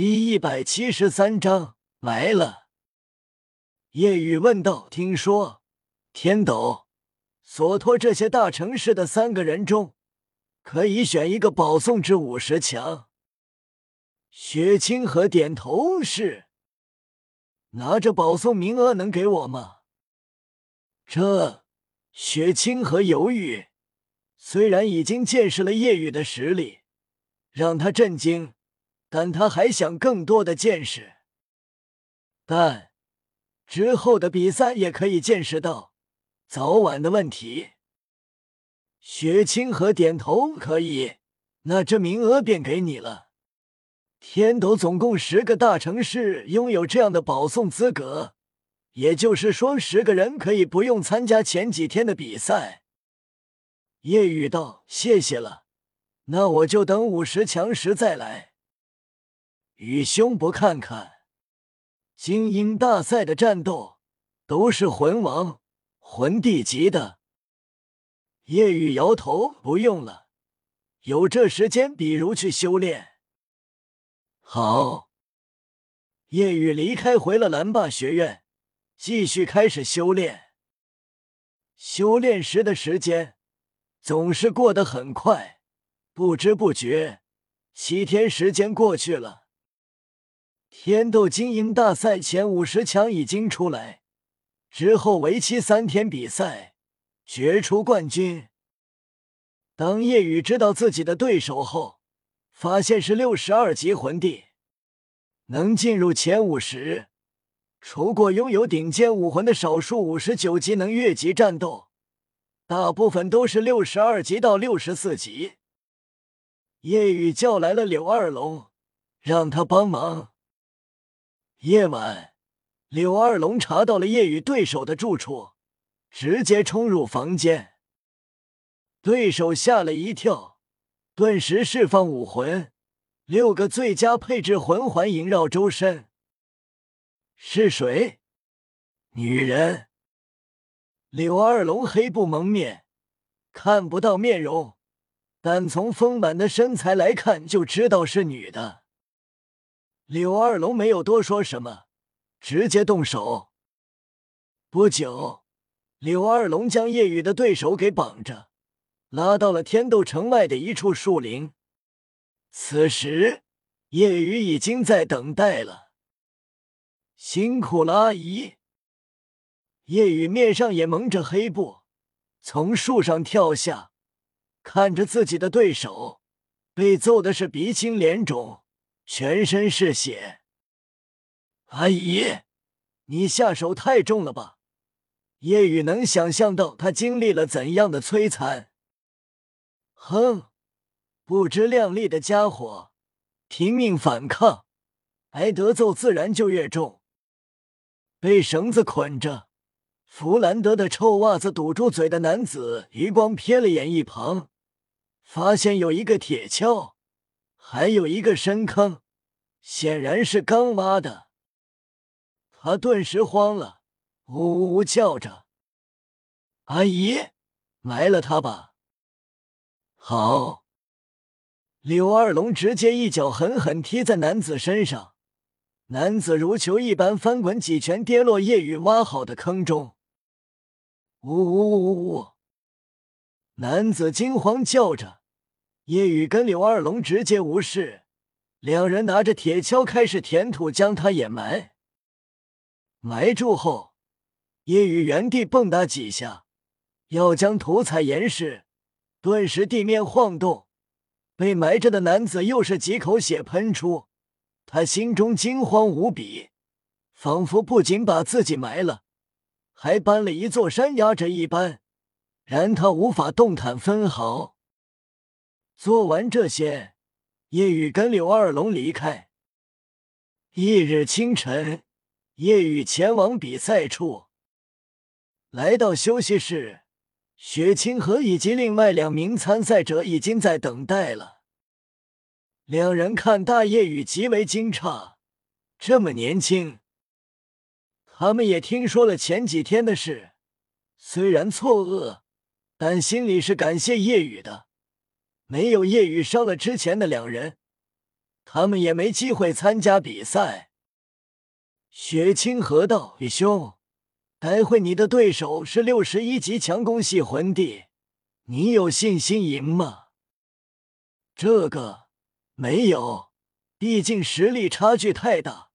第一百七十三章来了。叶雨问道：“听说天斗、索托这些大城市的三个人中，可以选一个保送至五十强？”雪清河点头是。拿着保送名额能给我吗？这雪清河犹豫，虽然已经见识了叶雨的实力，让他震惊。但他还想更多的见识，但之后的比赛也可以见识到早晚的问题。雪清河点头，可以，那这名额便给你了。天斗总共十个大城市拥有这样的保送资格，也就是说，十个人可以不用参加前几天的比赛。叶雨道：“谢谢了，那我就等五十强时再来。”与兄不看看，精英大赛的战斗都是魂王、魂帝级的。叶雨摇头，不用了，有这时间，比如去修炼。好，叶雨离开，回了蓝霸学院，继续开始修炼。修炼时的时间总是过得很快，不知不觉，七天时间过去了。天斗精英大赛前五十强已经出来，之后为期三天比赛，决出冠军。当叶雨知道自己的对手后，发现是六十二级魂帝，能进入前五十，除过拥有顶尖武魂的少数五十九级能越级战斗，大部分都是六十二级到六十四级。叶雨叫来了柳二龙，让他帮忙。夜晚，柳二龙查到了夜雨对手的住处，直接冲入房间。对手吓了一跳，顿时释放武魂，六个最佳配置魂环萦绕周身。是谁？女人。柳二龙黑布蒙面，看不到面容，但从丰满的身材来看，就知道是女的。柳二龙没有多说什么，直接动手。不久，柳二龙将夜雨的对手给绑着，拉到了天斗城外的一处树林。此时，夜雨已经在等待了。辛苦了，阿姨。夜雨面上也蒙着黑布，从树上跳下，看着自己的对手被揍的是鼻青脸肿。全身是血，阿姨，你下手太重了吧？叶雨能想象到他经历了怎样的摧残。哼，不知量力的家伙，拼命反抗，挨得揍自然就越重。被绳子捆着，弗兰德的臭袜子堵住嘴的男子余光瞥了眼一旁，发现有一个铁锹。还有一个深坑，显然是刚挖的。他顿时慌了，呜呜呜叫着：“阿姨，埋了他吧！”好，柳二龙直接一脚狠狠踢在男子身上，男子如球一般翻滚几拳，跌落夜雨挖好的坑中。呜呜呜呜呜！男子惊慌叫着。叶雨跟柳二龙直接无视，两人拿着铁锹开始填土，将他掩埋。埋住后，叶雨原地蹦跶几下，要将土踩严实，顿时地面晃动，被埋着的男子又是几口血喷出，他心中惊慌无比，仿佛不仅把自己埋了，还搬了一座山压着一般，然他无法动弹分毫。做完这些，叶雨跟柳二龙离开。翌日清晨，夜雨前往比赛处，来到休息室，雪清河以及另外两名参赛者已经在等待了。两人看大夜雨极为惊诧，这么年轻。他们也听说了前几天的事，虽然错愕，但心里是感谢夜雨的。没有夜雨伤了之前的两人，他们也没机会参加比赛。雪清河道：“兄，待会你的对手是六十一级强攻系魂帝，你有信心赢吗？”这个没有，毕竟实力差距太大。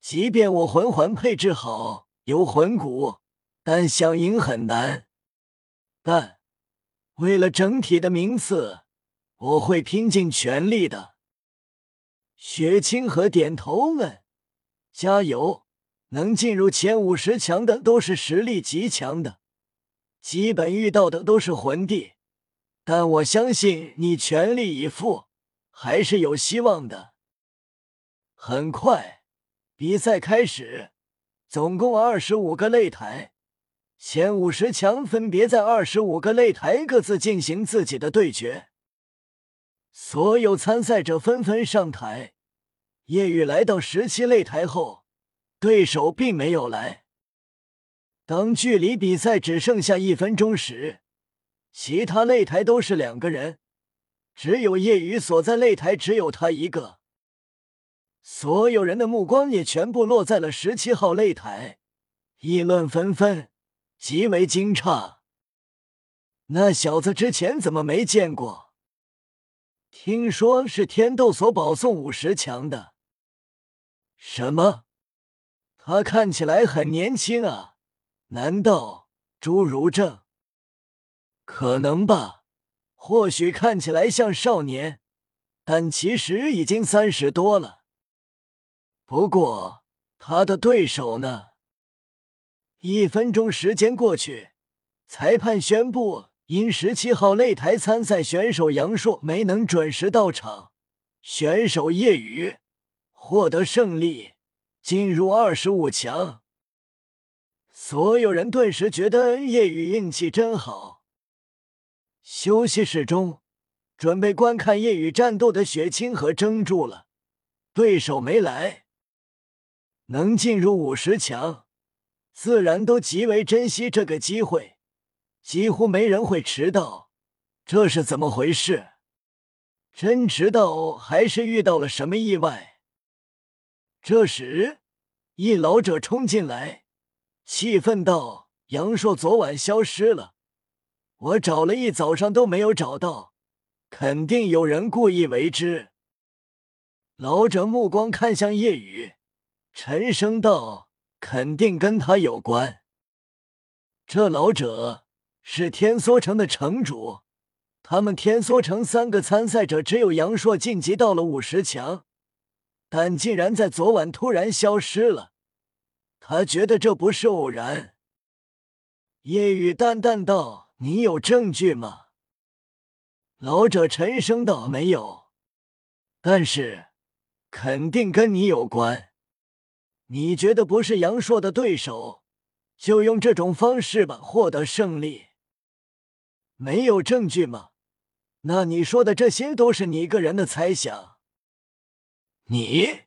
即便我魂环配置好，有魂骨，但想赢很难。但为了整体的名次，我会拼尽全力的。雪清河点头问：“加油！能进入前五十强的都是实力极强的，基本遇到的都是魂帝。但我相信你全力以赴，还是有希望的。”很快，比赛开始，总共二十五个擂台，前五十强分别在二十五个擂台各自进行自己的对决。所有参赛者纷纷上台。叶雨来到十七擂台后，对手并没有来。当距离比赛只剩下一分钟时，其他擂台都是两个人，只有叶雨所在擂台只有他一个。所有人的目光也全部落在了十七号擂台，议论纷纷，极为惊诧。那小子之前怎么没见过？听说是天斗所保送五十强的。什么？他看起来很年轻啊？难道侏儒症？可能吧，或许看起来像少年，但其实已经三十多了。不过他的对手呢？一分钟时间过去，裁判宣布，因十七号擂台参赛选手杨硕没能准时到场，选手叶雨。获得胜利，进入二十五强。所有人顿时觉得叶雨运气真好。休息室中，准备观看叶雨战斗的雪清河怔住了，对手没来，能进入五十强，自然都极为珍惜这个机会，几乎没人会迟到。这是怎么回事？真迟到还是遇到了什么意外？这时，一老者冲进来，气愤道：“杨硕昨晚消失了，我找了一早上都没有找到，肯定有人故意为之。”老者目光看向叶雨，沉声道：“肯定跟他有关。”这老者是天梭城的城主，他们天梭城三个参赛者只有杨硕晋级到了五十强。但竟然在昨晚突然消失了，他觉得这不是偶然。夜雨淡淡道：“你有证据吗？”老者沉声道：“没有，但是肯定跟你有关。你觉得不是杨硕的对手，就用这种方式吧，获得胜利。没有证据吗？那你说的这些都是你个人的猜想。”你，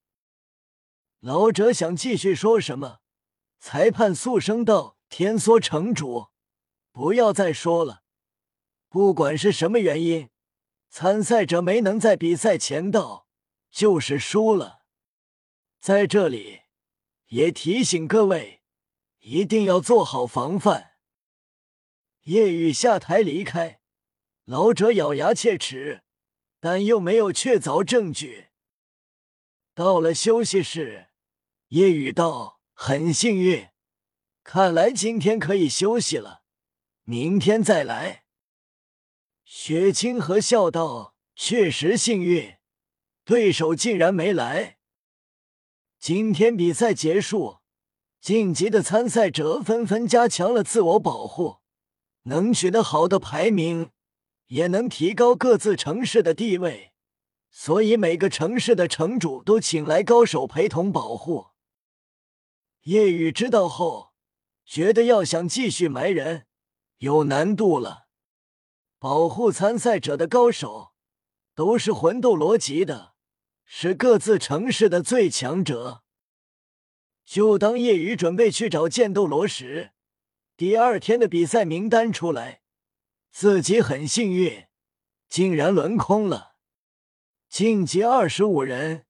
老者想继续说什么？裁判肃声道：“天梭城主，不要再说了。不管是什么原因，参赛者没能在比赛前到，就是输了。在这里，也提醒各位，一定要做好防范。”叶雨下台离开，老者咬牙切齿，但又没有确凿证据。到了休息室，叶雨道：“很幸运，看来今天可以休息了，明天再来。”雪清河笑道：“确实幸运，对手竟然没来。今天比赛结束，晋级的参赛者纷纷加强了自我保护，能取得好的排名，也能提高各自城市的地位。”所以每个城市的城主都请来高手陪同保护。叶雨知道后，觉得要想继续埋人有难度了。保护参赛者的高手都是魂斗罗级的，是各自城市的最强者。就当叶雨准备去找剑斗罗时，第二天的比赛名单出来，自己很幸运，竟然轮空了。晋级二十五人，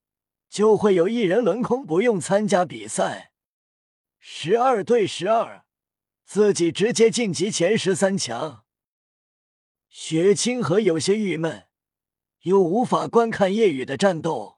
就会有一人轮空，不用参加比赛。十二对十二，自己直接晋级前十三强。雪清河有些郁闷，又无法观看夜雨的战斗。